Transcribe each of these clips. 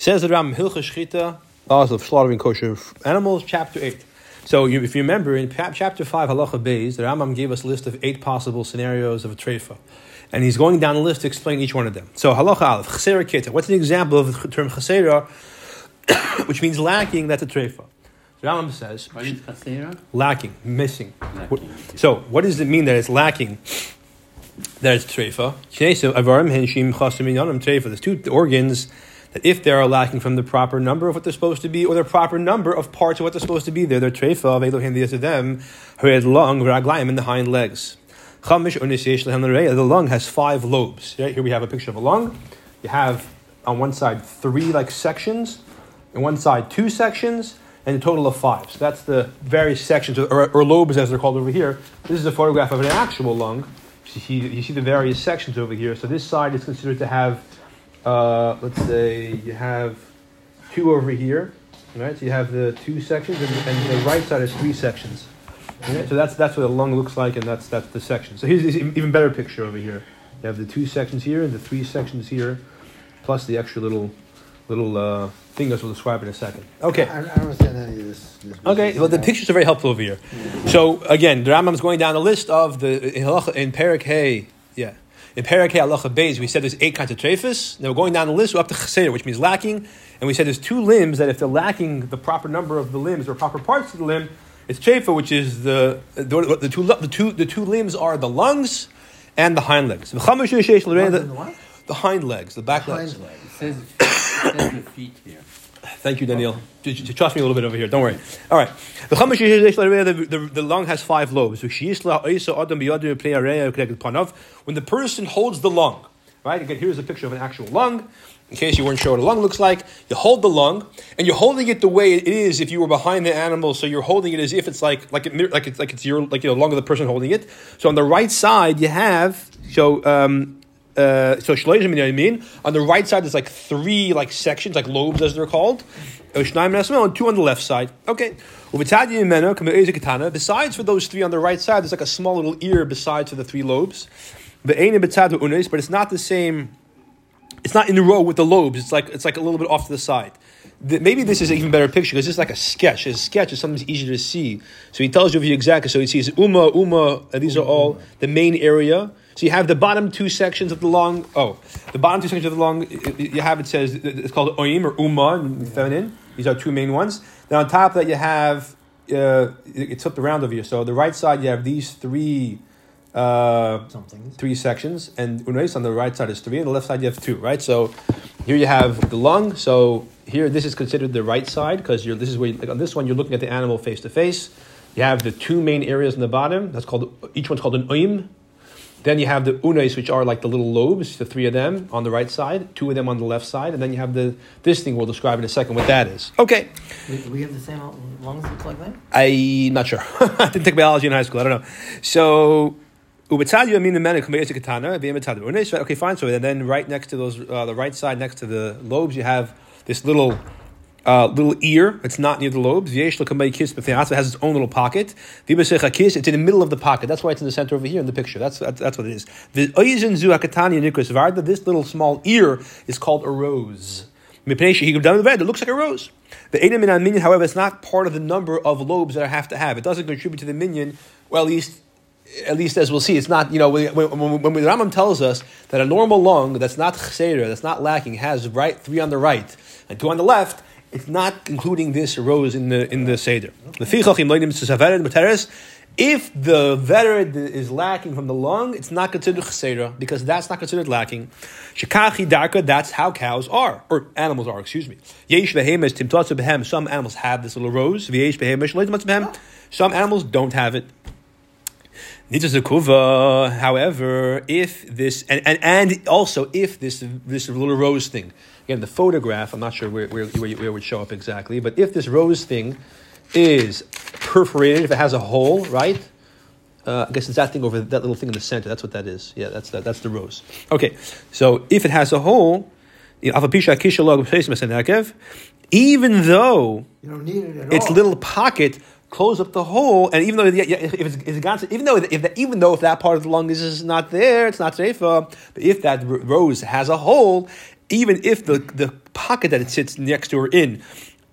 Says the Ram Hilchos Shechita, laws of slaughtering kosher animals, chapter 8. So you, if you remember, in chapter 5, Halacha Beis, the Rambam gave us a list of eight possible scenarios of a treifa. And he's going down the list to explain each one of them. So Halacha Aleph, Chesera Kita. What's an example of the term Chesera, which means lacking, that's a treifa. The Rambam says, What is chasera? lacking, missing. Lacking. So, what does it mean that it's lacking? That it's treifa. There's two organs that if they are lacking from the proper number of what they're supposed to be, or the proper number of parts of what they're supposed to be, they're their treifa, Elohim the them, head lung, raglaim, in the hind legs. The lung has five lobes. Right? Here we have a picture of a lung. You have on one side three like sections, and one side two sections, and a total of five. So that's the various sections, or, or lobes as they're called over here. This is a photograph of an actual lung. You see, you see the various sections over here. So this side is considered to have, uh, let's say, you have two over here. Right? So you have the two sections, and, and the right side is three sections. So that's that's what a lung looks like, and that's that's the section. So here's this even better picture over here. You have the two sections here and the three sections here, plus the extra little little uh, thing as we'll describe in a second. Okay. I, I don't understand any of this. this Okay, well, the pictures are very helpful over here. So, again, the Rambam's going down the list of the, in, in Perak Hay, yeah. In Perak Hay, Halacha Beis, we said there's eight kinds of trephus. Now we're going down the list, we're up to chesed, which means lacking. And we said there's two limbs that if they're lacking the proper number of the limbs or proper parts of the limb, it's trefa, which is the, the, the, two, the, two, the two limbs are the lungs and the hind legs. The, the the hind legs, the back legs. It says, it says the feet here. Thank you, Daniel. Trust me a little bit over here. Don't worry. All right. The the, the, the lung has five lobes. When the person holds the lung, right? Again, here's a picture of an actual lung. In case you weren't sure what a lung looks like, you hold the lung, and you're holding it the way it is if you were behind the animal. So you're holding it as if it's like like it, like it's like it's your like you know, lung of the person holding it. So on the right side, you have so. Um, uh, so shloishim mean on the right side there's like three like sections like lobes as they're called Nasmel, and two on the left side okay besides for those three on the right side there's like a small little ear besides for the three lobes but it's not the same it's not in a row with the lobes it's like it's like a little bit off to the side maybe this is an even better picture because this is like a sketch. A sketch is something easier to see. So he tells you exactly. So he sees Uma, Uma, and these are all the main area. So you have the bottom two sections of the lung. Oh, the bottom two sections of the lung. You have it says it's called Oim or in feminine. These are two main ones. Then on top of that you have uh, it's flipped around over here. So the right side you have these three. Uh, Something. three sections, and unais on the right side is three, and the left side you have two, right? So here you have the lung. So here this is considered the right side because you're this is where you, like on this one you're looking at the animal face to face. You have the two main areas in the bottom. That's called each one's called an oim. Then you have the unais, which are like the little lobes, the three of them on the right side, two of them on the left side, and then you have the this thing we'll describe in a second what that is. Okay, We, we have the same lungs like that? I'm not sure. I didn't take biology in high school. I don't know. So, ubetzadia mean the men katana, Okay, fine. So and then, right next to those, uh, the right side next to the lobes, you have this little. Uh, little ear. It's not near the lobes. Kiss It has its own little pocket. It's in the middle of the pocket. That's why it's in the center over here in the picture. That's that's, that's what it is. The. This little small ear is called a rose. It looks like a rose. The Edom in minion, however, it's not part of the number of lobes that I have to have. It doesn't contribute to the minyan. Well, at least, at least as we'll see, it's not. You know, when, when, when the Rambam tells us that a normal lung that's not cheseder, that's not lacking, has right three on the right and two on the left. It's not including this rose in the in the seder. If the vered is lacking from the lung, it's not considered cheseda because that's not considered lacking. Shekachi darka, that's how cows are, or animals are, excuse me. Yesh behemoth timtatzu behem. Some animals have this little rose. V'yesh shleitzmatzu behem. Some animals don't have it. However, if this and, and and also if this this little rose thing, again the photograph, I'm not sure where where, where, where it would show up exactly, but if this rose thing is perforated, if it has a hole, right? Uh, I guess it's that thing over that little thing in the center. That's what that is. Yeah, that's that, that's the rose. Okay, so if it has a hole, even though You don't need it its all. little pocket close up the hole, and even though if it's, if it's even though if that, even though if that part of the lung is, is not there, it's not safe. But if that rose has a hole, even if the, the pocket that it sits next to or in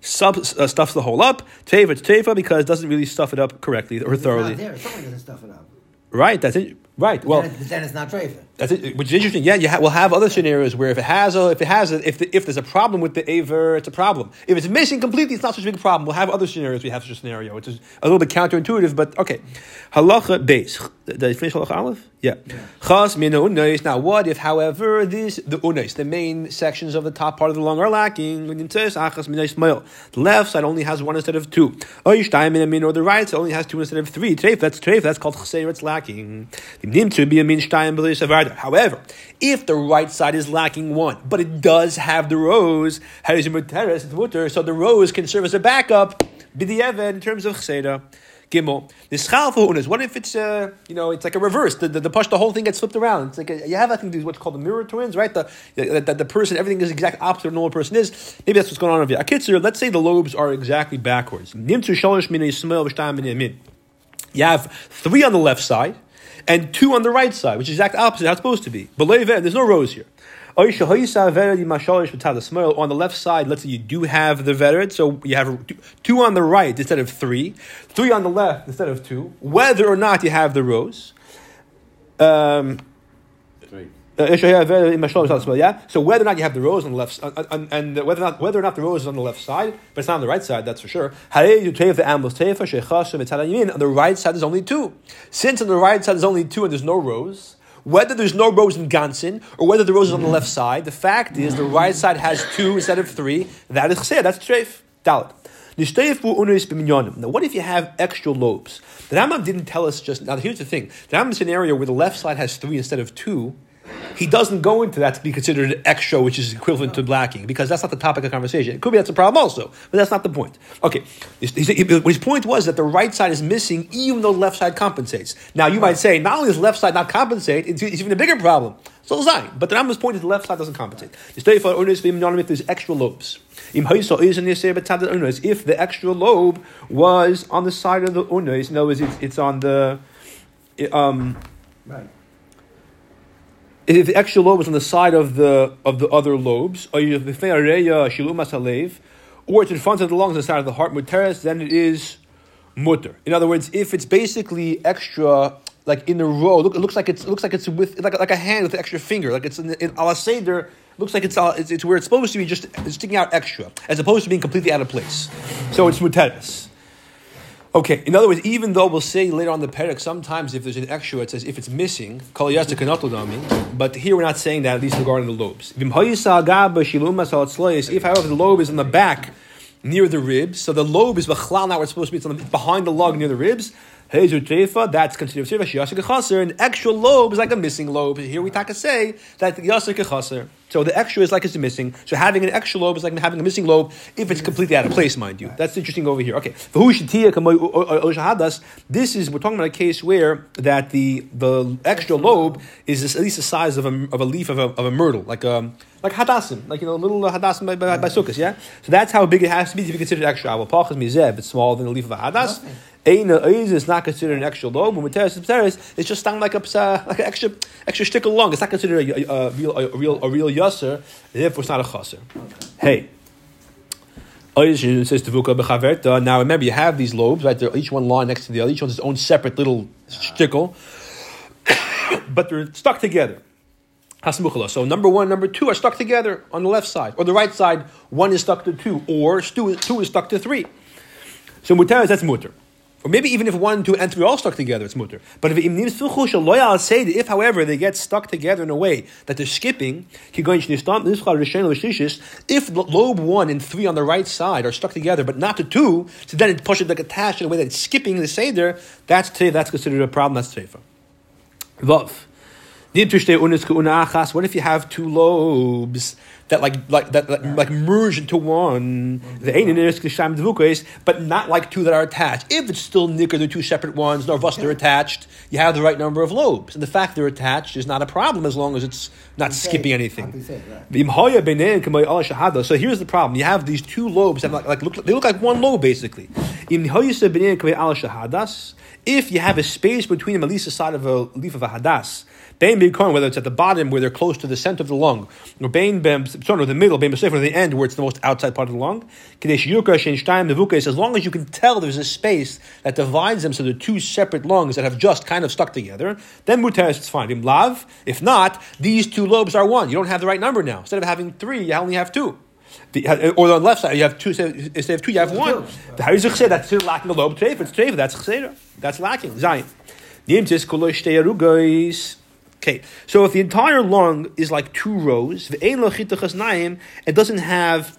sub, uh, stuffs the hole up. Teifa, it's teifa because it doesn't really stuff it up correctly or It's thoroughly. not there. Someone doesn't stuff it up. Right, that's it. Right. Well, then, then it's not treifa. that's it, which is interesting. Yeah, you ha- we'll have other scenarios where if it has a, if it has a, if the, if there's a problem with the aver, it's a problem. If it's missing completely, it's not such a big problem. We'll have other scenarios. We have such a scenario, which is a little bit counterintuitive, but okay. Halacha Beis. Finish halacha aleph? Yeah. Chas min unais. Now, what if, however, these the unais, the main sections of the top part of the lung are lacking? The left side only has one instead of two. Or the right side only has two instead of three. Treif, that's treif. That's called chseir. It's lacking. However, if the right side is lacking one, but it does have the mutter, so the rose can serve as a backup, in terms of chseira. Gimel. The schal for. What if it's uh, you know it's like a reverse? The, the, the push the whole thing gets flipped around. It's like a, you have I think these what's called the mirror twins, right? The that the, the person everything is exact opposite of normal person is. Maybe that's what's going on over here. Akitzer, let's say the lobes are exactly backwards. Shalosh. You have three on the left side and two on the right side, which is exact opposite how it's supposed to be. But there's no rose here. On the left side, let's say you do have the vered, so you have two on the right instead of three, three on the left instead of two, whether or not you have the rose. Um, Three. uh, yeah. So whether or not you have the rose on the left, uh, and, and whether or not whether or not the rose is on the left side, but it's not on the right side, that's for sure. On the right side is only two. Since on the right side is only two and there's no rose, whether there's no rose in Gansin or whether the rose is on the left side, the fact is the right side has two instead of three. That is chesed. That's treif. Daled. Now, what if you have extra lobes? The Rambam didn't tell us just now. Here's the thing: the Rambam scenario where the left side has three instead of two. He doesn't go into that to be considered extra, which is equivalent to blacking, because that's not the topic of conversation. It could be that's a problem also, but that's not the point. Okay, his, his- his point was that the right side is missing, even though the left side compensates. Now you might say, not only does left side not compensate, it's, it's even a bigger problem. So Zayin, but the Rambam's point is the left side doesn't compensate. If there's extra lobes. If the extra lobe was on the side of the unos, in other words, it's, it's on the um, Right. If the extra lobe was on the side of the of the other lobes, or it's in front of the lungs the side of the heart, muteres, then it is mutter. In other words, if it's basically extra, like in the row, look, it looks like it's it looks like it's with like, like a hand with an extra finger, like it's in, in ala seder. Looks like it's, uh, it's it's where it's supposed to be, just sticking out extra, as opposed to being completely out of place. So it's muteres. Okay, in other words, even though we'll say later on the parak, sometimes if there's an extra, it says if it's missing. But here we're not saying that, at least regarding the lobes. If, however, the lobe is on the back near the ribs, so the lobe is not where it's supposed to be, it's the, behind the lug near the ribs. That's considered treifa. Shiyasik chaser. An extra lobe is like a missing lobe. Here we taka say that yasik chaser. So the extra is like it's missing. So having an extra lobe is like having a missing lobe if it's completely out of place, mind you. That's interesting over here. Okay. This is we're talking about a case where that the the extra lobe is at least the size of a, of a leaf of a, of a myrtle, like a like hadassim, like you know, little uh, hadassim by, by, by sukkahs, yeah. So that's how big it has to be to be considered extra. Well, pachas mizeh, it's smaller than the leaf of a hadas. Eina oiz is not considered an extra lobe. When teres teres, it's just stung like a like an extra extra stickle long. It's not considered a, a, a real a, real a real yasser. Therefore, it's not a chaser. Hey. Oiz says. Now remember, you have these lobes, right? They're each one lying next to the other. Each one's its own separate little stickle, but they're stuck together. So number one, number two are stuck together on the left side, or the right side. One is stuck to two, or two, two is stuck to three. So mutar that's mutar. Or maybe even if one, two, and three are all stuck together, it's mutar. But if if, however, they get stuck together in a way that they're skipping, if lobe one and three on the right side are stuck together, but not the two, so then it pushes like attached in a way that it's skipping the seder, that's teifa, that's considered a problem, that's teifa. Vav. What if you have two lobes that like like that like, like merge into one? But not like two that are attached. If it's still nicker, they're two separate ones. Nor vus, they're attached. You have the right number of lobes, and the fact they're attached is not a problem as long as it's not skipping anything. So here's the problem: you have these two lobes that like, like look they look like one lobe basically. If you have a space between them, at least the side of a leaf of a hadas, Bein Bikon, whether it's at the bottom where they're close to the center of the lung, or Bein Bem, sorry, or the middle, Bein Besef, or the end where it's the most outside part of the lung. Kadesh Yuka Shein Shtayim Nevukas, as long as you can tell there's a space that divides them so they're two separate lungs that have just kind of stuck together, then Muteris, it's fine. Im Lav, if not, these two lobes are one. You don't have the right number now. Instead of having three, you only have two. The, uh, or on the left side, you have two. Instead of two, you have one. The is it That's still lacking a lobe treif. It's treif. That's cheseda. That's lacking. Zayin. Nimtis kolosh arugos. Okay, so if the entire lung is like two rows, it doesn't have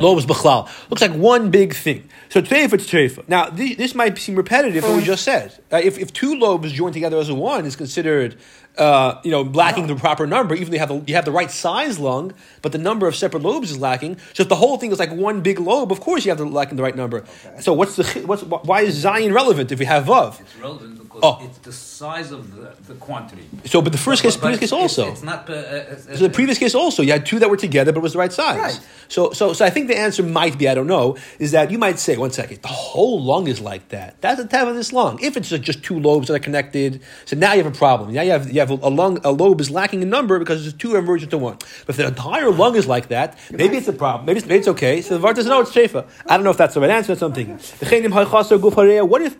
lobes b'chlal. Looks like one big thing. So treifa, it's treifa. Now this, this might seem repetitive, what we just said. Uh, if, if two lobes joined together as a one is considered uh, you know, lacking the proper number, even though you have the, you have the right size lung, but the number of separate lobes is lacking. So if the whole thing is like one big lobe, of course you have the lacking the right number. Okay. So what's the what's why is Zion relevant if we have Vav? It's relevant because Oh. it's the size of the, the quantity. So, but the first But- case, but previous case also. It's not. Uh, uh, So the previous case also, you had two that were together, but it was the right size. Right. So, so, so I think the answer might be, I don't know, is that you might say, one second, the whole lung is like that. That's the type of this lung. If it's just two lobes that are connected, so now you have a problem. Now you have you have a lung, a lobe is lacking in number because it's two emerged to one. But if the entire lung is like that, maybe it's a problem. Maybe it's, maybe it's okay. So the Var doesn't know it's shefa. I don't know if that's the right answer. That's what I'm thinking. What if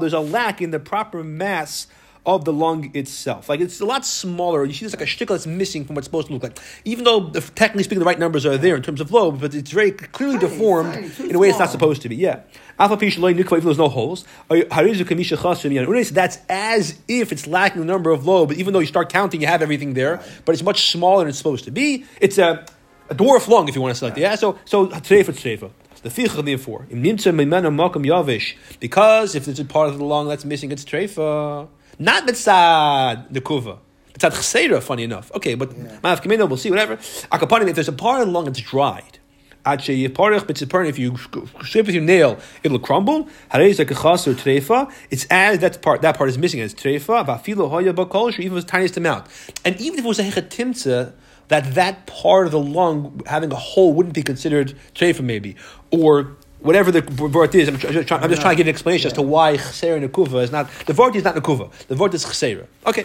there's a lack in the proper mass? of the lung itself. Like it's a lot smaller. You see there's like a shtickle that's missing from what's supposed to look like. Even though if, technically speaking the right numbers are there in terms of lobes, but it's very clearly Tiny, deformed tiny, in a way it's not supposed to be. Yeah. Alpha P Shaloi Nikva, even though there's no holes. Harizu Kamisha Chasim Yan. That's as if it's lacking the number of lobes, even though you start counting, you have everything there, but it's much smaller than it's supposed to be. It's a, a dwarf lung, if you want to select it. Yeah. So so treifa treifa. The ficha therefore im nimtza mimena makam yavish because if there's a part of the lung that's missing, it's treifa, not mitzad nekuva. Mitzad chseira, funny enough. Okay, but ma'af kamino, we'll see. Whatever. Akapanim, if there's a part of the lung that's dried. Ad sheyiparich b'tziparin, if you scrape with your nail, it'll crumble. Harei zekachas or treifa. It's as that part that part is missing. It's treifa. Va'filo hoya bakol even if it was the tiniest amount. And even if it was a hechatimtza, that that part of the lung having a hole wouldn't be considered treifa maybe, or whatever the vort is. I'm, I'm trying, I'm just trying to get an explanation as to why chesera nekuva is not the vort is not nekuva. The vort is chesera. Okay.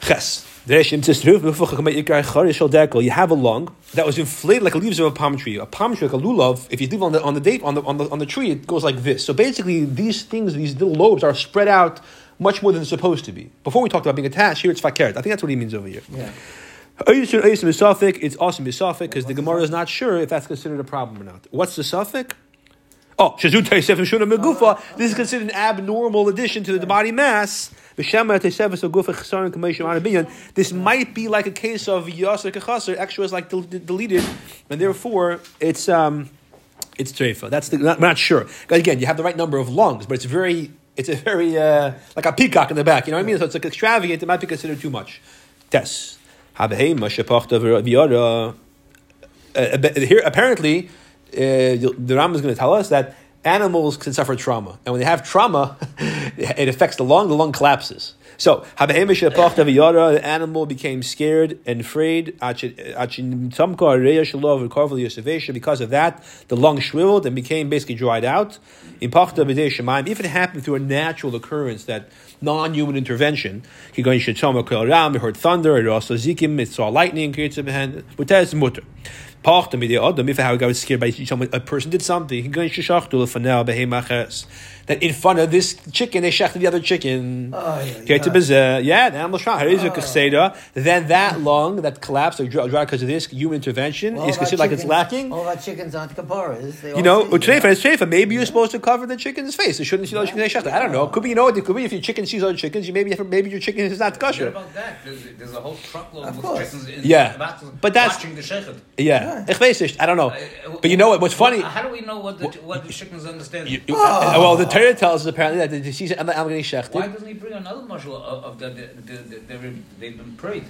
Ches. You have a lung that was inflated like the leaves of a palm tree. A palm tree, like a lulav, if you leave on the on the date on the on the on the tree, it goes like this. So basically, these things, these little lobes, are spread out much more than they're supposed to be. Before we talked about being attached, here it's fakert. I think that's what he means over here. Yeah. It's awesome misafik because the Gemara is not sure if that's considered a problem or not. What's the suffix? Oh, teisef shuna megufa. This is considered an abnormal addition to the body mass. This might be like a case of yaser kechasar. Extra is like del- del- deleted, and therefore it's um, it's treifa. That's the, not, not sure. Again, you have the right number of lungs, but it's very, it's a very uh, like a peacock in the back. You know what I mean? So it's like extravagant. It might be considered too much. Tes. Uh, but here, apparently, uh, the Ram is going to tell us that animals can suffer trauma, and when they have trauma, it affects the lung. The lung collapses. So, the animal became scared and afraid. Because of that, the lung shriveled and became basically dried out. If it happened through a natural occurrence, that non-human intervention, he heard thunder, it also zikim, it saw lightning, mutter. Pachta mi adam if how a person did something. He going shashachtu lefanel behemachas. That in front of this chicken they shechted the other chicken. Oh, yeah, Okay, to yeah. bezeh. Yeah, the animal shach. Harizu kaseda. Then that lung that collapsed or dry because of this human intervention All is considered like it's lacking. All of our chickens aren't kaparas. They You know, see, utreifa is treifa. Maybe you're supposed to cover the chicken's face. It shouldn't see the chicken shechted. I don't know. Could be you know. It could be if your chicken sees other chickens. You maybe maybe your chicken is not What kosher. about that? There's, there's a whole truckload Of of chickens in Yeah. about- But that's- watching the shechet. Yeah, ich weiß. I don't know. Uh, But you know what? What's funny? How do we know what the, what the chickens understand? You- you- uh, well, the Torah tells us apparently that the disease I'm getting Why doesn't he bring another marshal of, of the, the, the, the, they've, they've been prayed?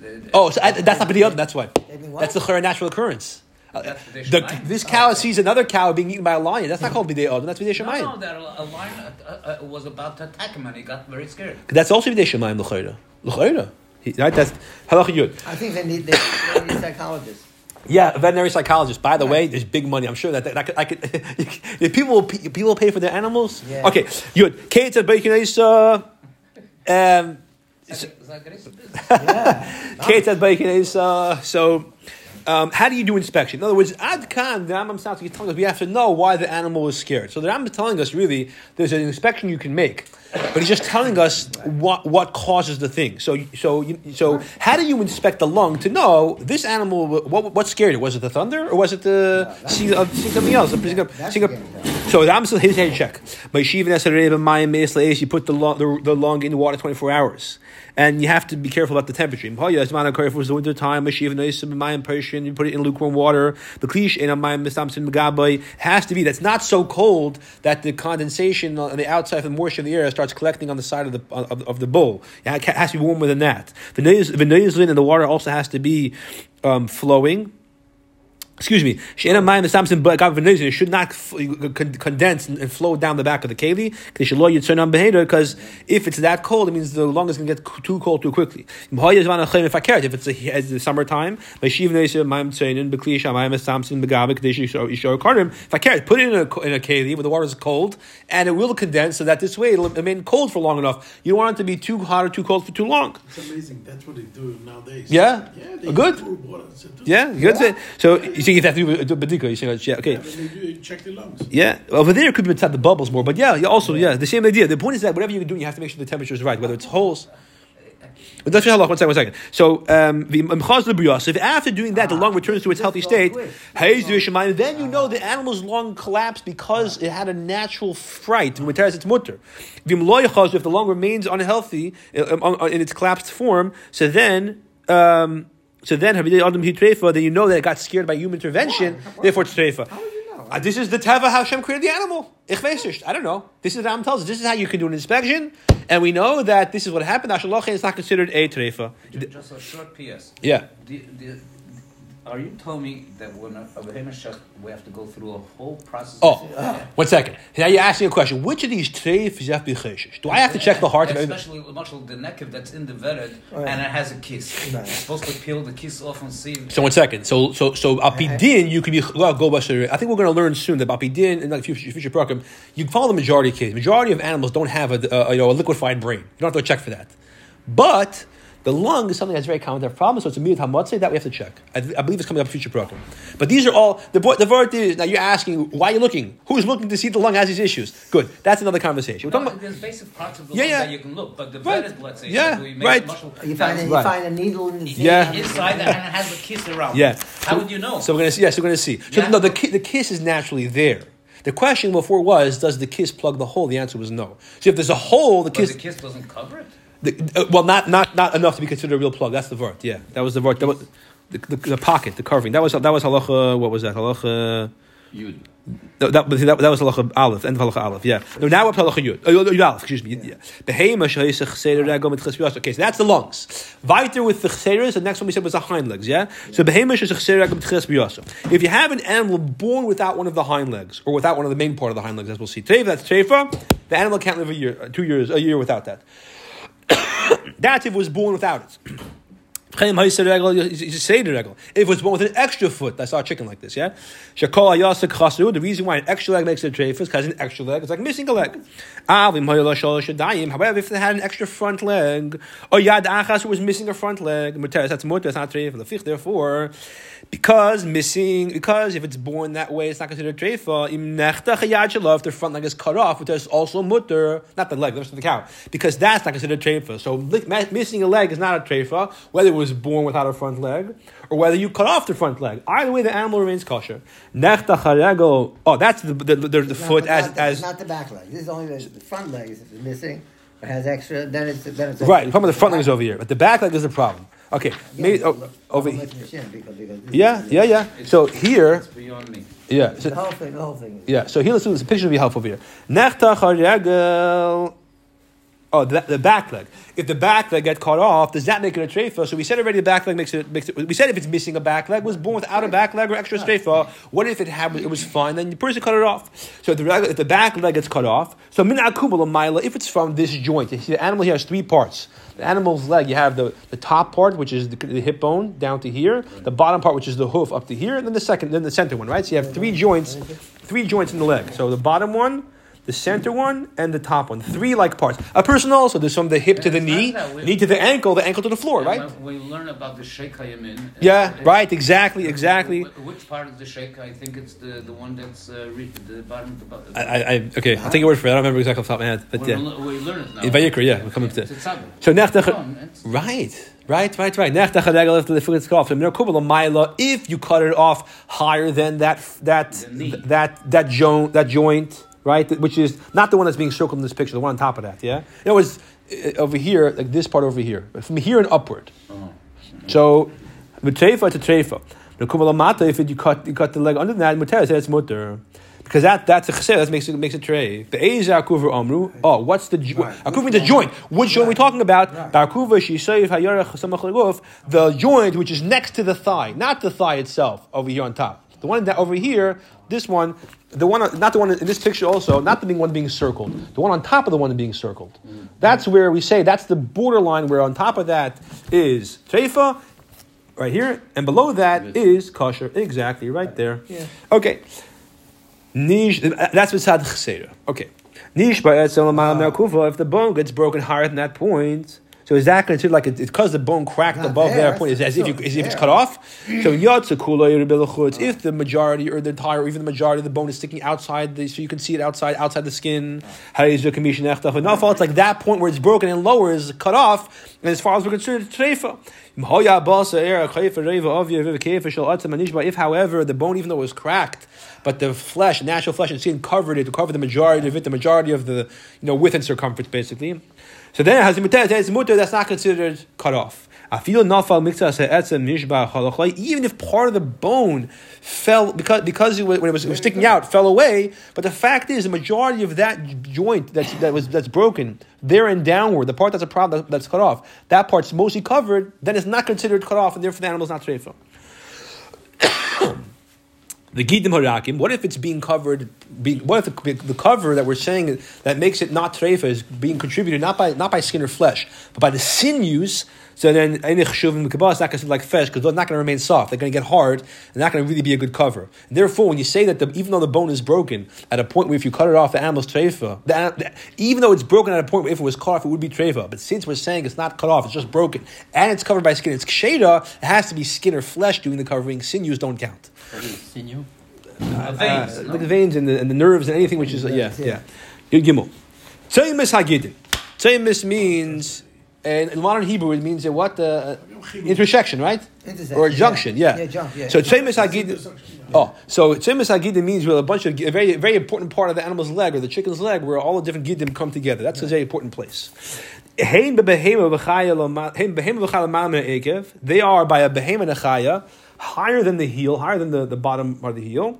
The- the- Oh, so I, that's not b'diyot. That's why. What? That's the chayra natural occurrence. Uh, the, this cow sees another cow being eaten by a lion. That's not called b'dei odom. That's b'dei No, no, that a, a lion uh, uh, uh, was about to attack him and he got very scared. That's also b'dei shemayim l'chayra. L'chayra. Right? That's halacha yud. I think they need, they, they need psychologists. Yeah, a veterinary psychologist. By the way, there's big money. I'm sure that, that, I could. I could if people will, pe- people will pay for their animals. Yeah. Okay, yud. Kate said bacon is uh, um. That? Yeah. Kate said bacon is uh, so. Um, how do you do inspection? In other words, Ad Khan, the Rambam sounds like telling us we have to know why the animal is scared. So the Rambam is telling us really there's an inspection you can make, but he's just telling us what what causes the thing. So so so how do you inspect the lung to know this animal? What what scared it? Was it the thunder or was it the see, uh, see something else? That's See- the game. so the here's how you check. Nesarei B'mayim Meis you put the lung, the, the lung in the water 24 hours. And you have to be careful about the temperature. If it was the winter time, Mashiv Neis B'mayim Persian, you put it in lukewarm water. The Klish in Amayim Mistamsin Megabay has to be that's not so cold that the condensation on the outside of the moisture of the air starts collecting on the side of the of, of the bowl. It has to be warmer than that. The Neizlin and the water also has to be um, flowing excuse me, she'ena mayim esamsim b'agav v'nezin, it should not condense and, flow down the back of the keli, because if it's that cold, it means the lung is going to get too cold too quickly. If I cared, if it's, a, it's the summertime, if I cared, put it in a, in a keli where the water is cold, and it will condense so that this way it'll remain cold for long enough. You don't want it to be too hot or too cold for too long. It's amazing. That's what they do nowadays. Yeah? Yeah. Good. pour water and set- Yeah, good. So you see, you have to do a do a bedika. You say, yeah, okay. Yeah, but they do check the lungs. Yeah, over there it could be inside the bubbles more, but yeah, yeah, also yeah, the same idea. The point is that whatever you're doing, you have to make sure the temperature is right, whether it's holes. But that's halach. One second, one second. So, um, the mchaz lebriyos. If after doing that the lung returns to its healthy state, then you know the animal's lung collapsed because it had a natural fright. And when it tears its mutter. V'im lo yachaz, If the lung remains unhealthy um, uh, in its collapsed form, so then. Um, so then, Adam Hitrefa, then you know that it got scared by human intervention, therefore it's Trefa. How would you know? Uh, this is the Teva how Hashem created the animal. Ich. I don't know. This is what Ram tells us. This is how you can do an inspection, and we know that this is what happened. Ashaloche is not considered a treifa. Just a short PS. Yeah. The, the, are you telling me that when a, a behemoth we have to go through a whole process? Oh, one second. Now you're asking a question. Which of these treifs you have to be chayshish? Do I have to check the heart of everything? Especially much of the nekev that's in the vered Right. and it has a kiss. Right. You're supposed to peel the kiss off and see. So one second. So so so apidin you could be go by I think we're going to learn soon that apidin in the future future program you follow the majority case. Majority of animals don't have a, a you know a liquefied brain. You don't have to check for that. But the lung is something that's very common to have problems. So it's a miyut hamatze that we have to check. I, I believe it's coming up in future program. But these are all the bo- the word is now you're asking why are you looking? Who's looking to see the lung has these issues? Good. That's another conversation. We're No, talking about there's basic parts of the Yeah, lung yeah. that you can look, but the Right. vered, let's say, Yeah, we make right. muscle- You find, a, you Right. find a needle in the Yeah. inside that and it has a kiss around. Yeah. How would you know? So we're gonna see. Yes, we're gonna see. So Yeah. no, the the kiss is naturally there. The question before was, does the kiss plug the hole? The answer was no. So if there's a hole, the but kiss. the kiss doesn't cover it. The, uh, well, not not not enough to be considered a real plug. That's the vert. Yeah, that was the. That was the, the, the pocket, the carving. That was that was halacha. What was that halacha? You That, that, that, that was halacha aleph. End of halacha aleph. Yeah. No, now we're halacha yud. Uh, yud aleph. Excuse me. Yeah. Behema shayisach seder ragom et. Okay, so that's the lungs. Weiter with the chseres. The next one we said was the hind legs. Yeah. So seder ragom et. If you have an animal born without one of the hind legs or without one of the main part of the hind legs, as we'll see, treifa, that's treifa. The animal can't live a year, two years, a year without that. That's if it was born without it. If it was born with an extra foot, I saw a chicken like this, yeah? The reason why an extra leg makes it a treif is because an extra leg is like missing a leg. However, if they had an extra front leg, or yad achas was missing a front leg, that's mutter, that's not treif. Therefore, because missing, because if it's born that way, it's not considered treifa. If the front leg is cut off, which is also mutter, not the leg, the of the cow, because that's not considered treifa. So missing a leg is not a treifa, whether was born without a front leg or whether you cut off the front leg. Either way, the animal remains kosher. Nechtach haregel, oh, that's the the, the, the foot not, as not, as not the back leg. This is only the, the front leg is missing. It has extra. Then it's then it's right. You're talking about the front leg is over here, but the back leg is the problem. Okay, maybe oh, over here. here. Because, because this Yeah, yeah, yeah. So here, It's beyond me. yeah. So, The whole thing, the whole thing. Yeah, so here let's do this. A picture will be helpful here. Nechtach haregel. Oh, the, the back leg. If the back leg get cut off, does that make it a treifa? So we said already the back leg makes it, makes it. We said if it's missing a back leg, was born without a back leg or extra treifa. What if it had it was fine? Then the person cut it off. So if the, if the back leg gets cut off, so min mila. If it's from this joint, see the animal here has three parts. The animal's leg, you have the, the top part, which is the, the hip bone down to here, the bottom part, which is the hoof up to here, and then the second, then the center one, right? So you have three joints, three joints in the leg. So the bottom one, the center one, and the top one. Three like parts. A person also, there's from the hip to the knee, knee to the ankle, the ankle to the floor, right? When learn about the Sheikh Hayamin. uh, Yeah, it- right, exactly, exactly. Which part of the Sheikh? I think it's the, the one that's uh, the bottom. The bottom. I, I, okay, I'll take your word for it. I don't remember exactly off the top of my head, but we, yeah. we learn it now. In Vayikra, yeah, we're coming to- tzaddik. So nechtach, Come on, right, right, right, right. If the foot is cut off. So minakubal maila, if you cut it off higher than that that knee. that that joint that joint, right, which is not the one that's being circled in this picture, the one on top of that. Yeah, it was uh, over here, like this part over here, from here and upward. Oh. So, v'treifa to mata, if you cut you cut the leg under that, mutar says it's mutter. Because that, that's a chesed, that makes it makes a tray. The eza akuva amru. Oh, what's the Right. akuva means the joint? Which joint are we talking about? Right. Shisayif hayarach samach leguf. The joint which is next to the thigh, not the thigh itself over here on top. The one that over here, this one, the one not the one in this picture also, not the one being circled. The one on top of the one being circled. That's where we say that's the borderline where on top of that is treifa, right here, and below that is kosher. Exactly, right there. Yeah. Okay. Nish, that's beside cheseda. Okay. Nish kufa. If the bone gets broken higher than that point, so is that considered like it's because the bone cracked Not above there, that point? Is as if you, as if it's cut off? So yirbilachutz. If the majority or the entire or even the majority of the bone is sticking outside, the, so you can see it outside outside the skin. Hayzu kamishin echtach enough. It's like that point where it's broken and lower is cut off. And as far as we're concerned, it's treifa. If, however, the bone, even though it was cracked, but the flesh, natural flesh and skin covered it to cover the majority of it, the majority of the you know width and circumference, basically. So then, has it's mutter. That's not considered cut off. Even if part of the bone fell because because it was, when it was, it was sticking out, fell away. But the fact is, the majority of that joint that's that was that's broken there and downward, the part that's a problem that's cut off, that part's mostly covered. Then it's not considered cut off, and therefore the animal's not treifa. The gidim harakim. What if it's being covered? Being, what if the, the cover that we're saying that makes it not treifa is being contributed not by not by skin or flesh, but by the sinews? So then, any shuvim mikabah is not considered like flesh because they're not going to remain soft. They're going to get hard and not going to really be a good cover. And therefore, when you say that the, even though the bone is broken at a point where if you cut it off, the animal's treifa. The, the, even though it's broken at a point where if it was cut off, it would be treifa. But since we're saying it's not cut off, it's just broken and it's covered by skin, it's ksheda. It has to be skin or flesh doing the covering. Sinews don't count. Sinew. The veins, Uh, no? the veins and the, and the nerves and anything which is yeah Yeah. yeah. Yud Gimel. Tzemis hagidin. Tzemis means and in modern Hebrew it means a what uh, intersection right Intersection, or a yeah. junction yeah. Yeah, jump, yeah. So tzemis hagidin. Oh, so tzemis hagidin means where a bunch of a very very important part of the animal's leg or the chicken's leg where all the different gidim come together. That's a very important place. Hein bebehema b'chaya lama- hein behema b'chaya lamam ekev. They are by a behema nechaya higher than the heel, higher than the, the bottom of the heel.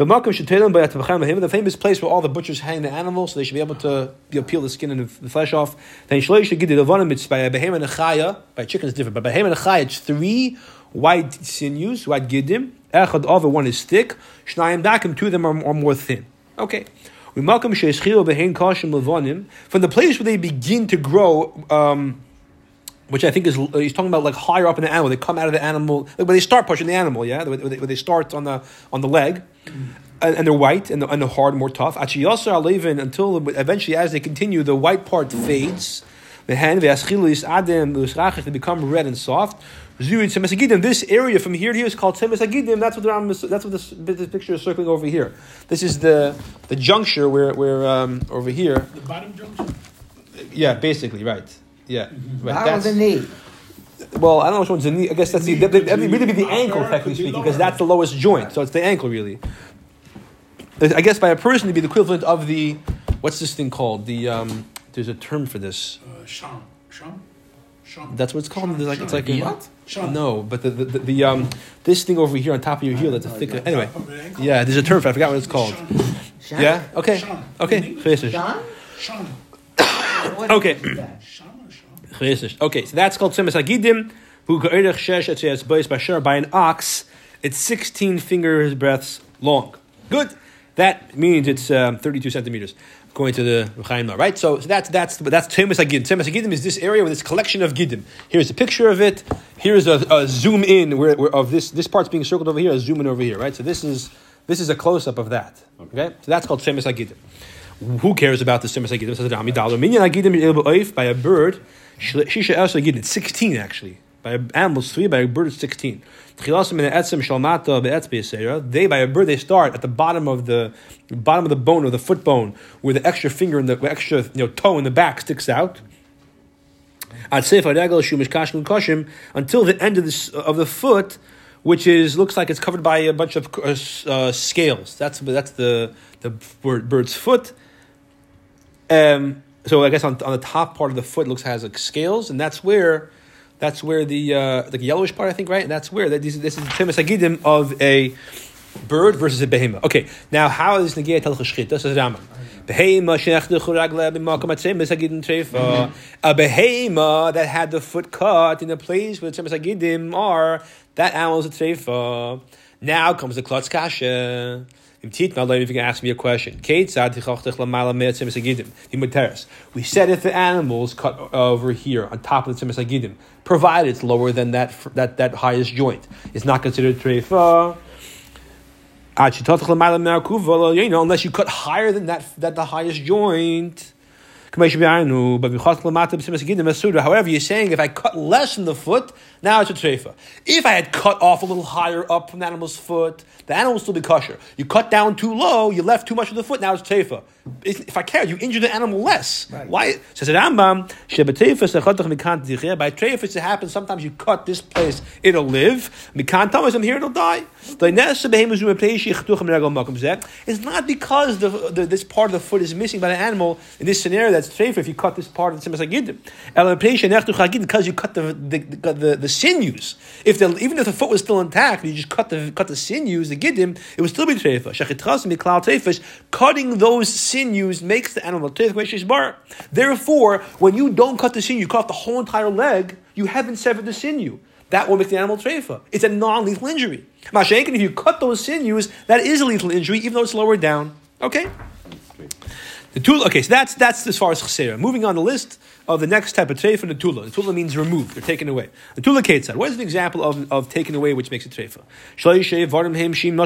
But Malcolm them by the famous place where all the butchers hang the animals, so they should be able to you know, peel the skin and the, flesh off. Then Shloish should get the Levanim, it's by a behem and a chaya. By chicken is different, but behem and a chaya, it's three white sinews, white gidim. Echad over one is thick. Shnayim dakim, two of them are, are more thin. Okay. We Malcolm sheishchilo behem kashim levanim. From the place where they begin to grow, um, which I think is he's talking about like higher up in the animal. They come out of the animal like when they start pushing the animal, yeah, when they, when they start on the on the leg, and, and they're white and, the, and they're hard, more tough. Actually, also Alevin until eventually, as they continue, the white part fades. The hand, the aschilis adem, the usrachich, they become red and soft. This area from here to here is called semesagidim. That's what the Ram that's what this, this picture is circling over here. This is the the juncture where where um, over here. The bottom junction. Yeah, basically, right. Yeah, right. Bottom of the knee. Well, I don't know which one's the knee. I guess that's the that, that would really be the ankle, technically speaking, because that's the lowest joint. So it's the ankle, really. I guess by a person to be the equivalent of the what's this thing called? The um, there's a term for this. Uh, Sham. Sham? Sham. That's what it's called. There's like it's like a, What? Sham. no, but the, the, the, the um this thing over here on top of your heel that's a thicker. Anyway, Top of the ankle. yeah, there's a term for. it. I forgot what it's called. Sham. Sham? Yeah. Okay. Sham. Okay. In English? Chesed. Sham? Sham. Okay. is that? Sham or Sham? Chesed. Okay, so that's called Semes Agidim. By an ox. It's 16 fingers breaths long. Good. That means it's um, 32 centimeters. Going to the Rechaim, right? So, so that's that's that's Temes Agidim. Temes Agidim is this area with this collection of Gidim. Here's a picture of it. Here's a, a zoom in where, where of this this part's being circled over here. A zoom in over here, right? So this is This is a close up of that. Okay, so that's called Semis Agidim. Who cares about the Semis Agidim? By a bird. Shisha Esra Agidim. Sixteen actually. By an animal three. By a bird it's sixteen. Tchilasim the etzem shalmata be'etz be'esera. They by a bird they start at the bottom of the bottom of the bone or the foot bone where the extra finger and the extra you know toe in the back sticks out. Until the end of the of the foot, which is looks like it's covered by a bunch of uh, uh, scales. That's that's the the bird's foot. Um, so I guess on, on the top part of the foot looks has like scales, and that's where that's where the uh, the yellowish part I think right, and that's where that this, this is the temis agidim of a bird versus a behema. Okay, now how is tel chashchit? This is Rambam. Behema shechdu churagle b'makom atzemis agidim treifa. A behema that had the foot cut in the place where the temesagidim are, that animal is a treifa. Now comes the klotz kasha. If you can ask me a question, we said if the animal's cut over here on top of the agidim, provided it's lower than that that that highest joint, it's not considered treifa. Unless you cut higher than that that the highest joint. However, you're saying if I cut less in the foot, now it's a treifa. If I had cut off a little higher up from the animal's foot, the animal will still be kosher. You cut down too low, you left too much of the foot, now it's treifa. If I care, you injure the animal less. Right. Why? Says the Rambam, by treifas it happens, sometimes you cut this place, it'll live. Mikan Thomas, I'm here, it'll die. It's not because the, the, this part of the foot is missing by the animal. In this scenario, that's treifa if you cut this part of the. Because you cut the, the, the sinews. If the, even if the foot was still intact, you just cut the cut the sinews, the gidim, it would still be treifa. Cutting those sinews makes the animal treifa. Therefore, when you don't cut the sinew, you cut off the whole entire leg, you haven't severed the sinew. That will make the animal treifa. It's a non-lethal injury. Mashenkin, if you cut those sinews, that is a lethal injury, even though it's lower down. Okay. The tula. Okay, so that's that's as far as chesera. Moving on the list of the next type of treifa, the tula. The tula means removed they're taken away. The tula ketzad. What is an example of, of taken away which makes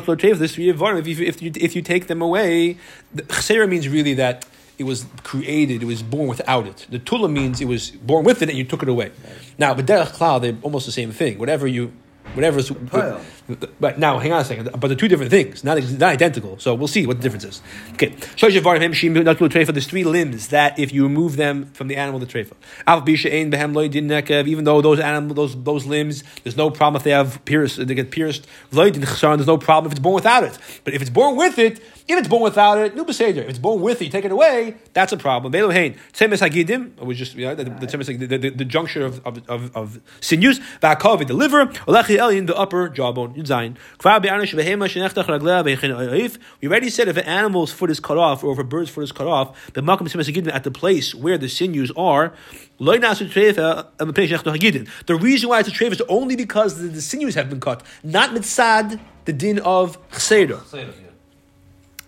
lo treifa. This three varim. If you, if you if you take them away, the chesera means really that it was created, it was born without it. The tula means it was born with it and you took it away. Now, but klal, they're almost the same thing. Whatever you, whatever. Pile. But now, hang on a second. But they're two different things, not, not identical. So we'll see what the difference is. Okay. Shosh varim hem shim not lo treifa. There's three limbs that if you remove them from the animal, the treifa. Av bisha ein behem loy din nekev. Even though those animal, those those limbs, there's no problem if they have pierced, they get pierced. Loy din chsaron. There's no problem if it's born without it. But if it's born with it, if it's born without it, new beseder. If it's born with it, you take it away. That's a problem. Velo hein tzemes hagidim. It was just you know, the, the, the, the, the juncture of of, of, of sinews. Va'akav the liver. Olechi elin the upper jawbone. Yud zayin. Kvar be'anish v'hema shenechtach raglea v'echin oif. We already said if an animal's foot is cut off or if a bird's foot is cut off, the makam hagidim at the place where the sinews are. loy nasu treifa, pnei shenechtach hagidin. The reason why it's a treifa is only because the, the sinews have been cut, not mitzad the din of chseder.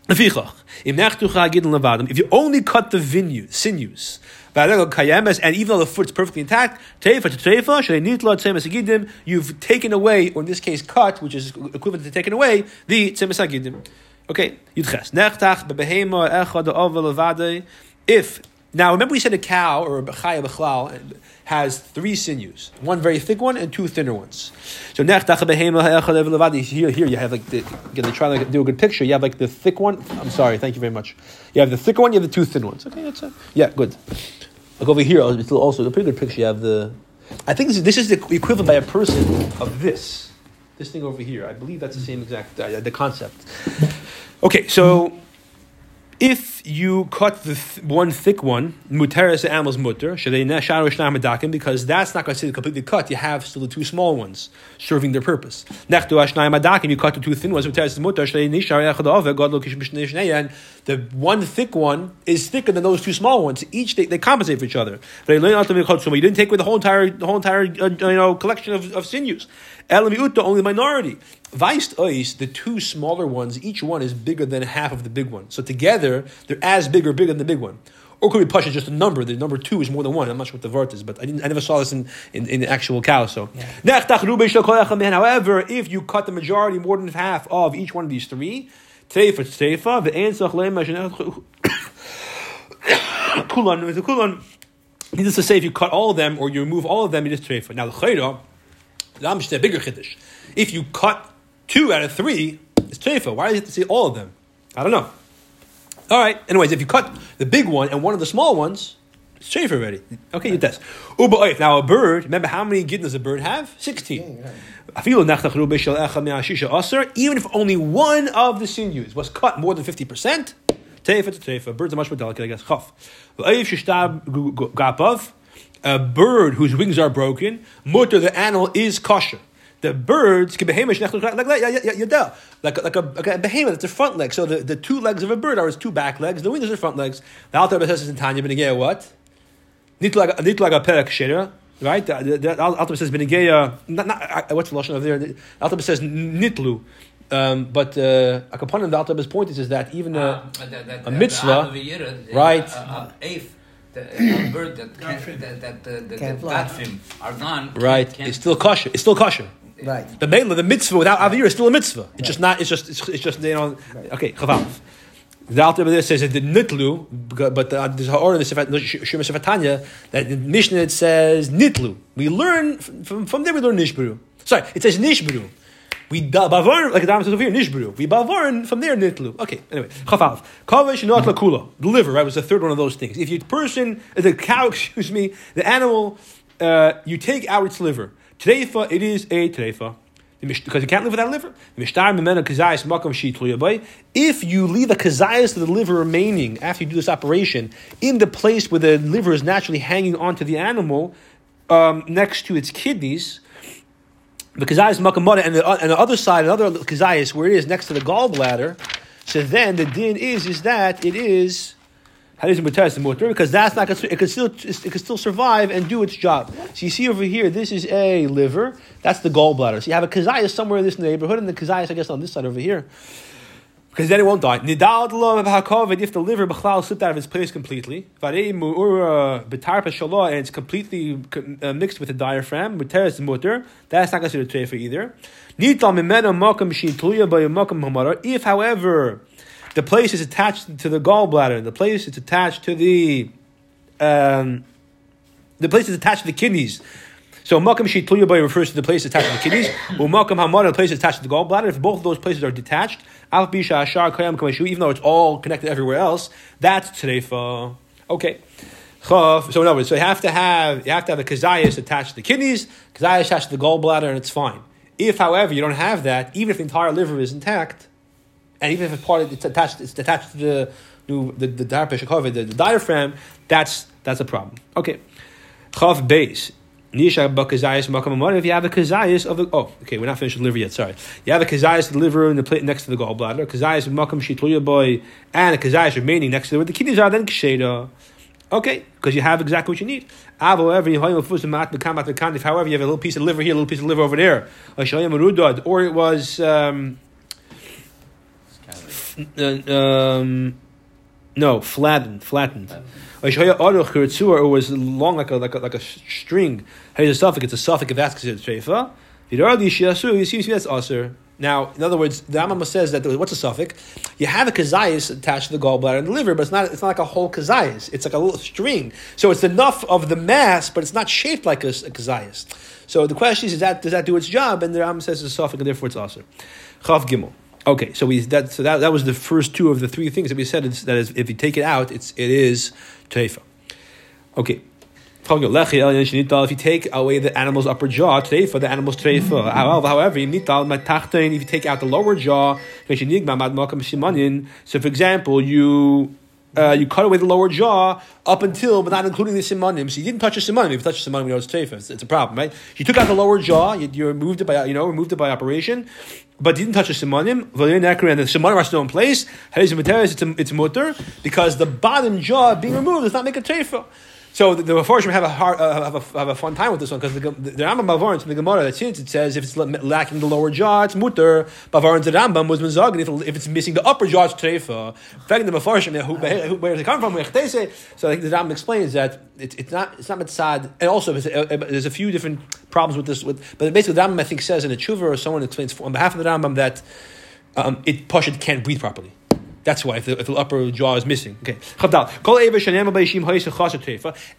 Lefichach, im nachtucha gidin levadim, if you only cut the sinews, and even though the foot's perfectly intact, you've taken away, or in this case cut, which is equivalent to taken away, the tzemes agidim. Okay, yudches. Nechtach bebehema echad ovel. If now remember we said a cow or a chaya bechlal has three sinews, one very thick one and two thinner ones. So. Here, here you have like the again. They try to do a good picture. You have like the thick one. I'm sorry. Thank you very much. You have the thicker one. You have the two thin ones. Okay, that's it. Yeah, good. Like over here, also a pretty good picture. You have the. I think this is, this is the equivalent by a person of this. This thing over here. I believe that's the same exact uh, the concept. Okay, so if you cut the th- one thick one, muteris animal's mutter, because that's not going to considered completely cut. You have still the two small ones serving their purpose. Nechtu ashnayim adakim, you cut the two thin ones, muteris mutter, and the one thick one is thicker than those two small ones. Each they, they compensate for each other. You didn't take away the whole entire the whole entire uh, you know collection of, of sinews. Only the minority. Weist ois, the two smaller ones, each one is bigger than half of the big one. So together, they're as big or bigger than the big one. Or could be pasha just a number. The number two is more than one. I'm not sure what the vert is, but I, didn't, I never saw this in, in, in the actual cow. So, however, if you cut the majority, more than half of each one of these three, treifa treifa, the ansach kulan the kulan. Needless to say, if you cut all of them or you remove all of them, it is treifa. Now the chayra, the amish a bigger chiddush. If you cut two out of three, it's treifa. Why do you have to say all of them? I don't know. All right. Anyways, if you cut the big one and one of the small ones, it's treifa already. Okay, you test. Uba. Now a bird. Remember how many gidnas a bird have? Sixteen. Even if only one of the sinews was cut more than fifty percent, treifa to treifa. Birds are much more delicate. I guess. Chaf. A bird whose wings are broken, mutter the animal is kosher. The birds can behemish like like like like like a, like a behemoth. It's a front leg. So the, the two legs of a bird are its two back legs. The wings are front legs. The Alter Rebbe says in Tanya Benegea what? Nit like a perek shera. Right? The, the, the Alter says Benegea. Not, not what's the lashon of there? The Alter says nitlu. Um, but uh, a component of the Alter point is, is that even a, Uh, that- that- a mitzvah, the Aviyira, the- right. A, a, ape, the, a bird that can't, that, that the, the, Can't the fly. batfim are gone. right, can't- it's still kosher. It's still kosher. Right. The main mela, the mitzvah without avir is still a mitzvah. It's just not. It's just. It's, it's just you know. Okay, chavav. The Alter there says that the nitlu, but the, there's order in the Shema Sefatanya that the Mishnah it says nitlu. We learn from, from there. We learn nishbru. Sorry, it says nishbru. We bavarn like the Dam says over here nishbru. We bavarn from there nitlu. Okay, anyway, chavav. Kavesh not lakula. The liver, right, was the third one of those things. If you person, the cow, excuse me, the animal, uh, you take out its liver. Treifa, it is a treifa. Because you can't live without liver. If you leave a kazayas of the liver remaining after you do this operation in the place where the liver is naturally hanging onto the animal, um, next to its kidneys, the kazayas makamada, and the and the other side, another kazayas where it is next to the gallbladder. So then the din is is that it is. It the motor? Because that's not it could still it could still survive and do its job. So you see over here, this is a liver. That's the gallbladder. So you have a kazayas somewhere in this neighborhood, and the kazayas I guess on this side over here. Because then it won't die. Nidal hakovid if the liver b'chlal slipped out of its place completely. And it's completely uh, mixed with the diaphragm. Muteres mutter. That's not considered treifa either. If, however, the place is attached to the gallbladder, the place is attached to the um, the place is attached to the kidneys. So makam shitluya bay refers to the place attached to the kidneys. Or makam hamara, the place attached to the gallbladder. If both of those places are detached, al bisha ashar kayam kamashu, even though it's all connected everywhere else, that's treifa. Okay. So in other words, so you have to have you have to have a kazayas attached to the kidneys, kazayas attached to the gallbladder, and it's fine. If, however, you don't have that, even if the entire liver is intact, and even if it's part it's attached, it's attached to the the the, the, the, the diaphragm, that's that's a problem. Okay, chav base. Nisha bakazayas makam If you have a kazayas of the oh okay we're not finished with liver yet sorry. You have a kazayas of the liver in the plate next to the gallbladder. Kazayas makam shitluya boy and a kazayas remaining next to the where the kidneys are then ksheda. Okay because you have exactly what you need. However you have a little piece of liver here a little piece of liver over there. Or it was um, uh, um, no, flattened, flattened. Or it was long like a like a, like a string. Here's a suffix. It's a suffix if that's considered treifa. You see, that's usher. Now, in other words, the Amama says that what's a suffix? You have a kazayas attached to the gallbladder and the liver, but it's not. It's not like a whole kazayas. It's like a little string. So it's enough of the mass, but it's not shaped like a, a kazayas. So the question is, is that does that do its job? And the Rambam says it's a suffix, and therefore it's usher. Chav gimel. Okay, so we that so that, that was the first two of the three things that we said. Is, that is, if you take it out, it's it is treifa. Okay. If you take away the animal's upper jaw, treifa, the animal's treifa. However, if you take out the lower jaw, so for example, you uh, you cut away the lower jaw up until, but not including the simanim. So you didn't touch the simanim. If you touch the simanim, you know it's treifa. It's, it's, a problem, right? You took out the lower jaw. You, you removed it by you know removed it by operation, but didn't touch the simanim. And the simanim are still in place. It's it's mutter because the bottom jaw being removed does not make a treifa. So the, the Mepharshim have a hard, uh, have, a, have a fun time with this one because the, the, the Rambam Bavarans in the Gemara that since it says if it's lacking the lower jaw, it's mutter. Bavarans the Rambam was mezagin if, if it's missing the upper jaw, it's treifa. In fact, the Mepharshim who, who, where does it come from? So I think the Rambam explains that it, it's not it's not mitzad, and also it's, there's a few different problems with this. With but basically, the Rambam I think says in a tshuva or someone explains on behalf of the Rambam that um, it can't breathe properly. That's why if the, if the upper jaw is missing. Okay.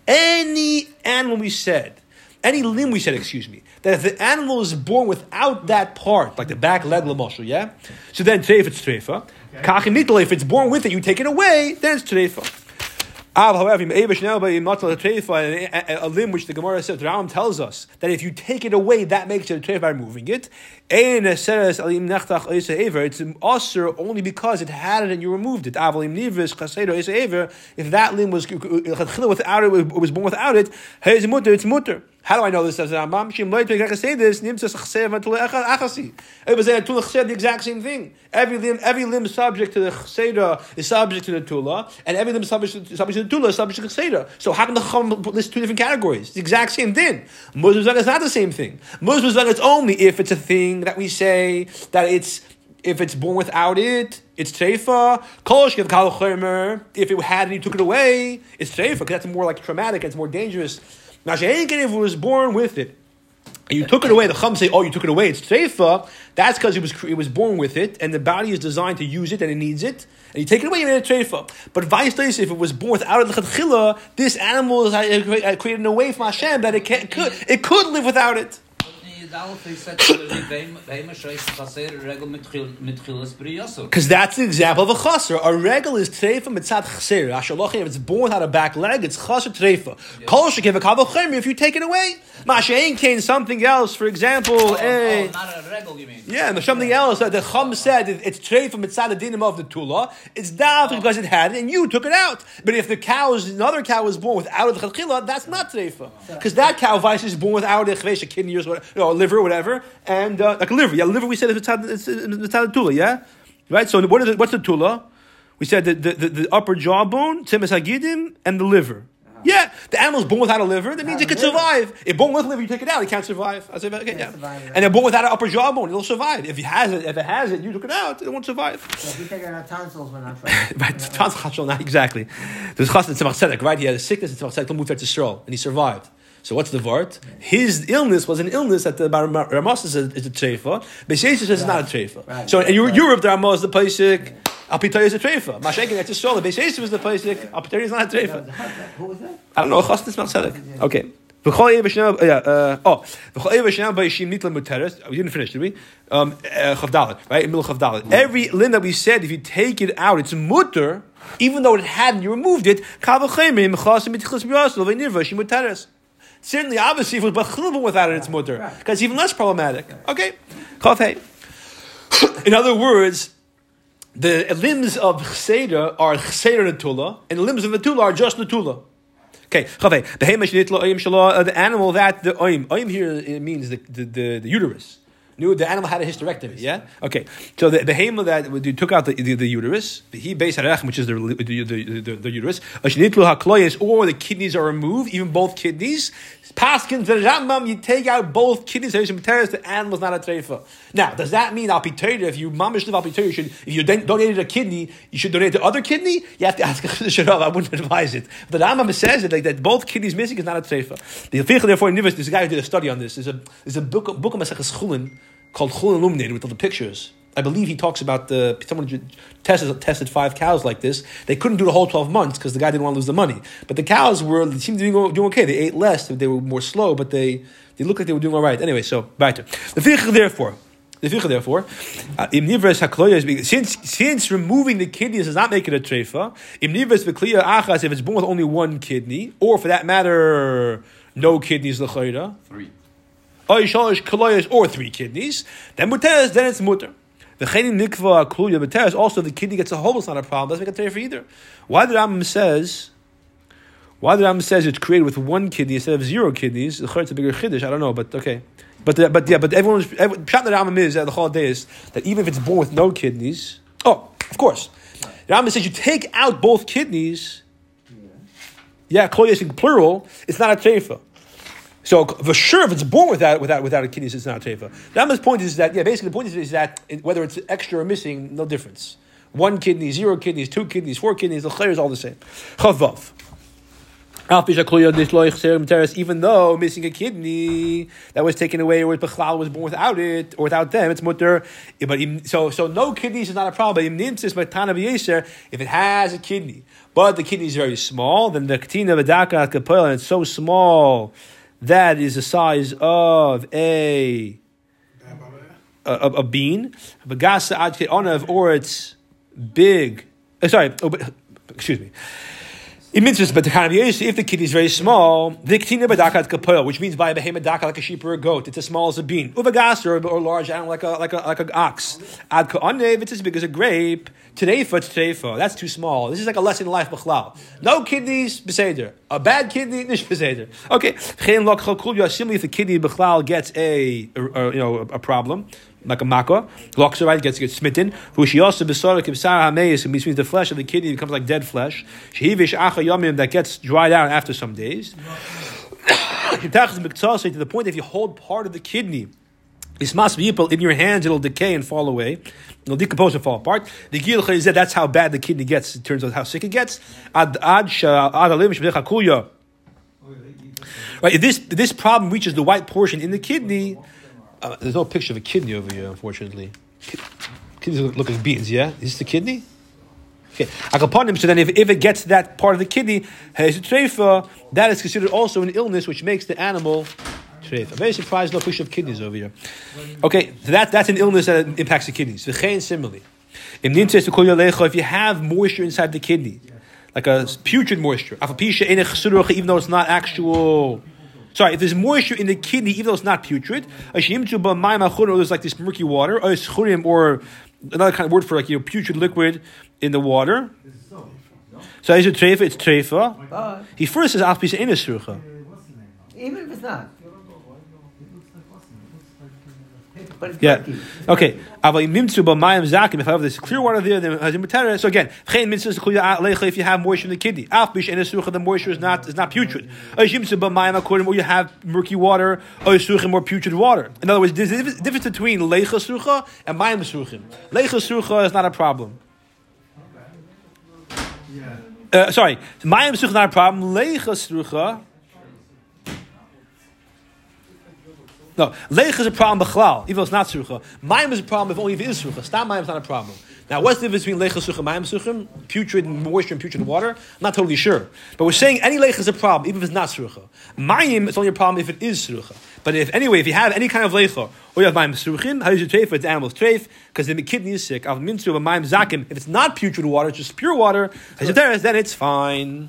Any animal we said, any limb we said, excuse me, that if the animal is born without that part, like the back leg lamoshu, yeah. So then treif it's treifa. Okay. If it's born with it, you take it away, then it's treifa. However, a limb which the Gemara says, the Ram tells us that if you take it away, that makes it a treif by removing it. It's also only because it had it and you removed it. If that limb was without it, was born without it, it's mutter. How do I know this? Says Rambam. Shim loy I say this. Nimtzas chsev atul achasi. It was a tula the exact same thing. Every limb, every limb subject to the chseda is subject to the tula, and every limb subject to, subject to the tula is subject to the chseda. So how can the chum list two different categories? It's the exact same thing. Muslim is not the same thing. Muslim it's only if it's a thing that we say that it's if it's born without it, it's treifa. If it had and you took it away, it's treifa because that's more like traumatic. It's more dangerous. If it was born with it, and you took it away, the Chum say, oh, you took it away, it's treifa, that's because it was, it was born with it, and the body is designed to use it, and it needs it, and you take it away, you made a treifa. But vice versa, if it was born without it, this animal is uh, created in a way from Hashem that it, can't, could, it could live without it. Because that's the example of a chaser. A regal is treifa mitzad chaser. Ashalochim, if it's born without a back leg, it's chaser treifa. Kol shekiv a kavachim, if you take it away. Mashain came something else, for example, oh, eh, oh, not a regal, you mean? Yeah, and something else that the chum said it's treifa mitzad dinim of the tula. It's down oh. because it had it and you took it out. But if the cow is another cow was born without the chachila, that's not treifa. Because that cow vice is born without a kidney or whatever liver, whatever, and uh, like a liver. Yeah, liver. We said it's the tula. Yeah, right. So what is it, what's the tula? We said the, the, the, the upper jawbone, timus hagidim, and the liver. Uh-huh. Yeah, the animal's born without a liver. That means it can survive. If born with liver, you take it out, it can't survive. I say, okay, yeah. And they're born without an upper jawbone, it'll survive. If it has it, if it has it, you took it out, it won't survive. So if you take out tonsils, we're not right, tonsils, not exactly. There's chassid tzemach tzedek, right? He had a sickness in tzemach tzedek, moved to Yisrael, and he survived. So what's the vart? His illness was an illness that the Ramos says is a treifa. Beishesh says it's not a treifa. Right. So in right. Europe, the Ramos is the Pesach. Alpitoy is a treifa. Mashenkin, that's just shoulder. Beishesh was the Pesach. Alpitoy is not a treifa. Who was that? I don't know. Chastis Melchizedek. Okay. Uh, oh, we didn't finish, did we? Um, uh, right? In middle chavdalit. Every limb that we said, if you take it out, it's mutter, even though it hadn't, you removed it. Certainly, obviously, if it was bachilbun without it, it's mutter. Because it's even less problematic. Okay? Chafei. In other words, the limbs of chseda are chseda netula, and the limbs of netula are just netula. Okay, Chafei. Uh, the animal that the oim, oim here means the, the, the, the uterus knew the animal had a hysterectomy. Yeah. Okay. So the behemoth that you took out the, the, the uterus, the he base which is the the, the, the, the uterus, or the kidneys are removed, even both kidneys. Paskin the Rambam, you take out both kidneys. and The animal's not a treifa. Now, does that mean al if you mamish live you should if you donated a kidney, you should donate the other kidney? You have to ask Sharav. I wouldn't advise it. But the Rambam says it like that both kidneys missing is not a treifa. The therefore, this guy who did a study on this. There's a there's a book book of Chulin called Chul Illuminated with all the pictures. I believe he talks about the someone tested tested five cows like this. They couldn't do the whole twelve months because the guy didn't want to lose the money. But the cows were seemed to be doing okay. They ate less. They were more slow, but they they looked like they were doing all right. Anyway, so back to the fiqh. Therefore, the fiqh. Therefore, uh, since since removing the kidneys does not make it a treifa. Achas if it's born with only one kidney, or for that matter, no kidneys l'chayda. Three or three kidneys, then muteres, then it's mutter. The also the kidney gets a hole, it's not a problem. Doesn't make a tear for either. Why the Rambam says, why the Rambam says it's created with one kidney instead of zero kidneys? The it's a bigger chiddush. I don't know, but okay. But uh, but yeah, but everyone. Everyone, Pshat the Rambam is uh, the whole is that even if it's born with no kidneys, oh, of course, the Rambam says you take out both kidneys Yeah, kol yesik plural. It's not a treifa. So for sure, if it's born without without without a kidney, it's not a treifa. The Rambam's point is that yeah, basically the point is, that whether it's extra or missing, no difference. One kidney, zero kidneys, two kidneys, four kidneys, the is all the same. Chavav. Even though missing a kidney that was taken away, or Bechlal was born without it, or without them, it's mutter. But so so no kidneys is not a problem. V'yeser, If it has a kidney, but the kidney is very small, then the katina v'daka and it's so small that is the size of a a, a, a bean, Bagasa or it's big. uh, sorry, oh, excuse me. It means just, but if the kidney is very small, the which means by a behemoth daka like a sheep or a goat, it's as small as a bean. Uvagas or, or large animal like a like a like an ox. Ad ka'anev, it's as big as a grape. Treifa, it's treifa. That's too small. This is like a lesson in life, b'chlal. No kidneys, beseder. A bad kidney, nish beseder. Okay. Chen lok chalkul yasimli, if the kidney b'chlal gets a, a, a, you know a, a problem, like a makkah, right gets gets smitten. Who she also besara kibsar hameis, means the flesh of the kidney becomes like dead flesh. Shehivish acha yamim that gets dried out after some days. to the point if you hold part of the kidney, must be in your hands, it'll decay and fall away. It'll decompose and fall apart. The Gil that that's how bad the kidney gets. It turns out how sick it gets. Right, if this this problem reaches the white portion in the kidney, uh, there's no picture of a kidney over here, unfortunately. Ki- Kidneys look, like beans, yeah? Is this the kidney? Okay. Akaponim, so then if, if it gets that part of the kidney, that is considered also an illness which makes the animal treifa. Very surprised, no picture of kidneys over here. Okay, so that, that's an illness that impacts the kidneys. V'chein similarly. If you have moisture inside the kidney, like a putrid moisture, even though it's not actual. Sorry, if there's moisture in the kidney, even though it's not putrid, there's like this murky water, or another kind of word for like you know putrid liquid in the water. So is it treifa? It's treifa. He first says alpisa inasucha. even if it's not. But Yeah. Okay. Aval mimtzu b'mayim zakim. If I have this clear water there, then has imutera. So again, chein mitzvah zekuya alecha. If you have moisture in the kidney, alpish inasucha, the moisture is not is not putrid. Ashimtzu b'mayim according where you have murky water, or suchim or putrid water. In other words, there's a difference difference between leicha sucha and mayim suchim. Leicha sucha is not a problem. Uh, sorry, mayim sucha is not a problem. Leicha sucha. No, leich is a problem b'chlal, even though it's not sucha. Mayim is a problem if only if it is sucha. Stam mayim is not a problem. Now, what's the difference between leich sucha and mayim suchim? Putrid moisture and putrid water? I'm not totally sure. But we're saying any leich is a problem, even if it's not sucha. Mayim is only a problem if it is sucha. But if anyway, if you have any kind of leicha, or you have mayim suchim, how do you treif? It? It's animal's treif, because the kidney is sick. Al minsu of a mayim zakim. If it's not putrid water, it's just pure water, then it's fine.